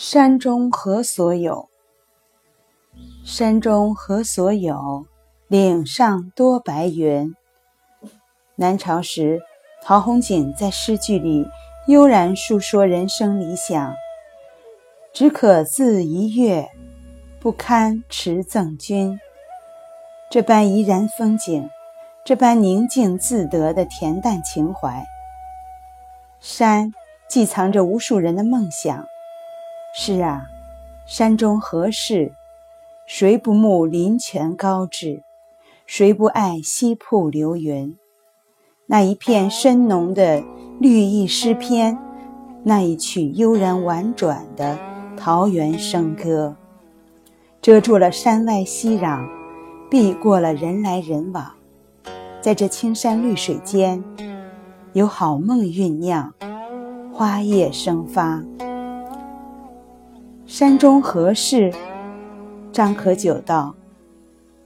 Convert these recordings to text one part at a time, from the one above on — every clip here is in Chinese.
山中何所有？山中何所有？岭上多白云。南朝时，陶弘景在诗句里悠然述说人生理想：只可自一月，不堪持赠君。这般怡然风景，这般宁静自得的恬淡情怀。山寄藏着无数人的梦想。是啊，山中何事？谁不慕林泉高致？谁不爱溪瀑流云？那一片深浓的绿意诗篇，那一曲悠然婉转的桃源笙歌，遮住了山外熙攘，避过了人来人往。在这青山绿水间，有好梦酝酿，花叶生发。山中何事？张可久道：“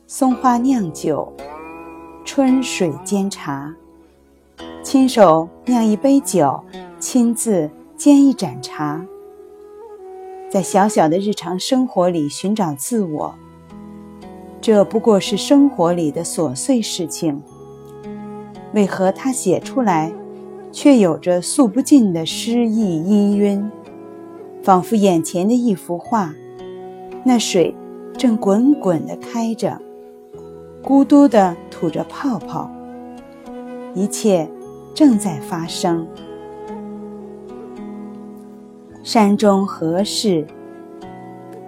松花酿酒，春水煎茶。亲手酿一杯酒，亲自煎一盏茶。在小小的日常生活里寻找自我，这不过是生活里的琐碎事情。为何他写出来，却有着诉不尽的诗意氤氲？”仿佛眼前的一幅画，那水正滚滚地开着，咕嘟地吐着泡泡，一切正在发生。山中何事？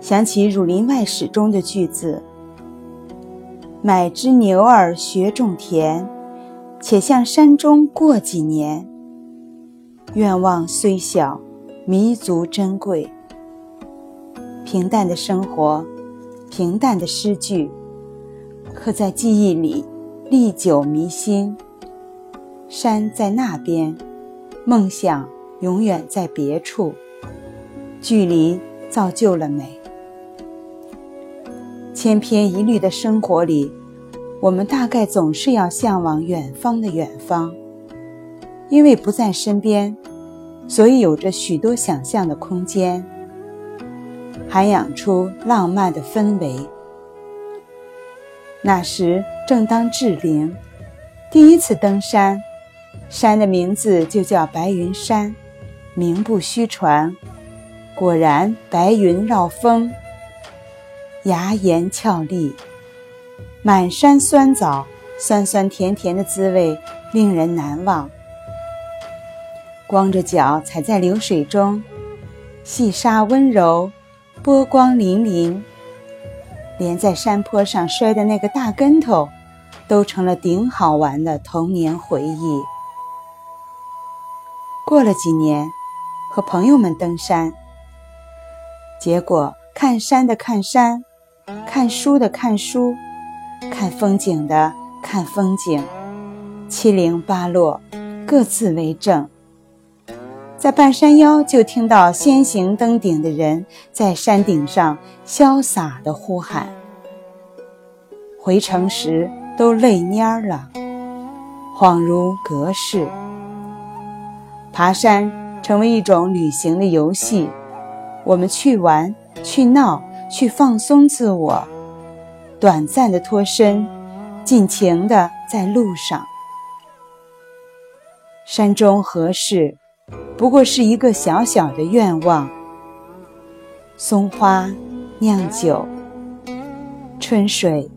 想起《儒林外史》中的句子：“买只牛儿学种田，且向山中过几年。愿望虽小。”弥足珍贵，平淡的生活，平淡的诗句，刻在记忆里，历久弥新。山在那边，梦想永远在别处，距离造就了美。千篇一律的生活里，我们大概总是要向往远方的远方，因为不在身边。所以有着许多想象的空间，涵养出浪漫的氛围。那时正当志玲第一次登山，山的名字就叫白云山，名不虚传。果然白云绕峰，崖岩峭立，满山酸枣，酸酸甜甜的滋味令人难忘。光着脚踩在流水中，细沙温柔，波光粼粼。连在山坡上摔的那个大跟头，都成了顶好玩的童年回忆。过了几年，和朋友们登山，结果看山的看山，看书的看书，看风景的看风景，七零八落，各自为政。在半山腰，就听到先行登顶的人在山顶上潇洒地呼喊。回城时都泪蔫了，恍如隔世。爬山成为一种旅行的游戏，我们去玩、去闹、去放松自我，短暂的脱身，尽情的在路上。山中何事？不过是一个小小的愿望。松花酿酒，春水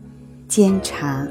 煎茶。